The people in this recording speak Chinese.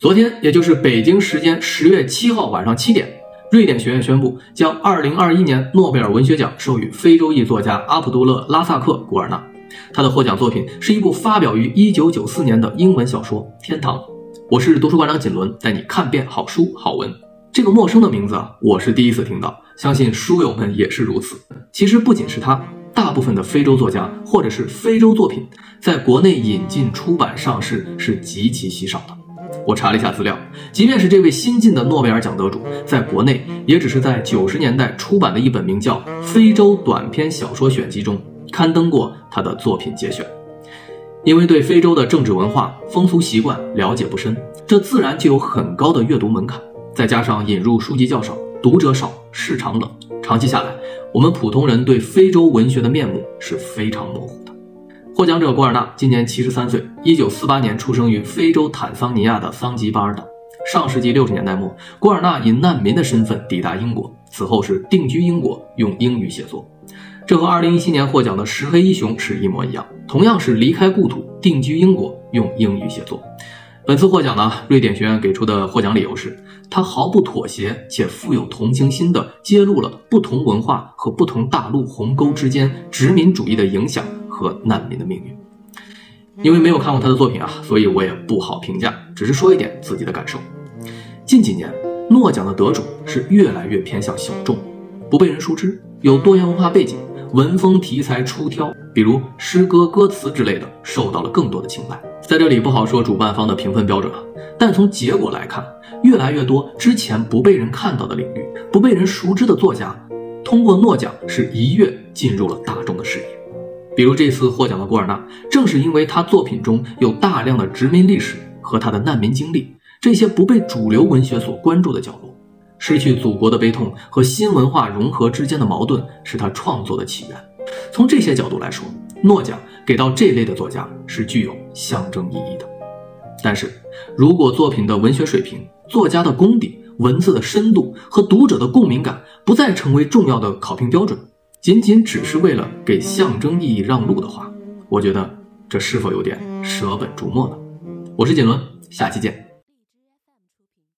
昨天，也就是北京时间十月七号晚上七点，瑞典学院宣布将二零二一年诺贝尔文学奖授予非洲裔作家阿卜杜勒·拉萨克·古尔纳。他的获奖作品是一部发表于一九九四年的英文小说《天堂》。我是读书馆长锦纶，带你看遍好书好文。这个陌生的名字啊，我是第一次听到，相信书友们也是如此。其实不仅是他，大部分的非洲作家或者是非洲作品，在国内引进、出版、上市是极其稀少的。我查了一下资料，即便是这位新晋的诺贝尔奖得主，在国内也只是在九十年代出版的一本名叫《非洲短篇小说选集》中刊登过他的作品节选。因为对非洲的政治文化、风俗习惯了解不深，这自然就有很高的阅读门槛。再加上引入书籍较少，读者少，市场冷，长期下来，我们普通人对非洲文学的面目是非常模糊的。获奖者古尔纳今年七十三岁，一九四八年出生于非洲坦桑尼亚的桑吉巴尔岛。上世纪六十年代末，古尔纳以难民的身份抵达英国，此后是定居英国，用英语写作。这和二零一七年获奖的石黑一雄是一模一样，同样是离开故土，定居英国，用英语写作。本次获奖呢，瑞典学院给出的获奖理由是，他毫不妥协且富有同情心地揭露了不同文化和不同大陆鸿沟之间殖民主义的影响。和难民的命运，因为没有看过他的作品啊，所以我也不好评价，只是说一点自己的感受。近几年，诺奖的得主是越来越偏向小众，不被人熟知，有多元文化背景，文风题材出挑，比如诗歌、歌词之类的，受到了更多的青睐。在这里不好说主办方的评分标准啊，但从结果来看，越来越多之前不被人看到的领域，不被人熟知的作家，通过诺奖是一跃进入了大众的视野。比如这次获奖的古尔纳，正是因为他作品中有大量的殖民历史和他的难民经历，这些不被主流文学所关注的角落，失去祖国的悲痛和新文化融合之间的矛盾，是他创作的起源。从这些角度来说，诺奖给到这类的作家是具有象征意义的。但是，如果作品的文学水平、作家的功底、文字的深度和读者的共鸣感不再成为重要的考评标准，仅仅只是为了给象征意义让路的话，我觉得这是否有点舍本逐末呢？我是锦纶，下期见。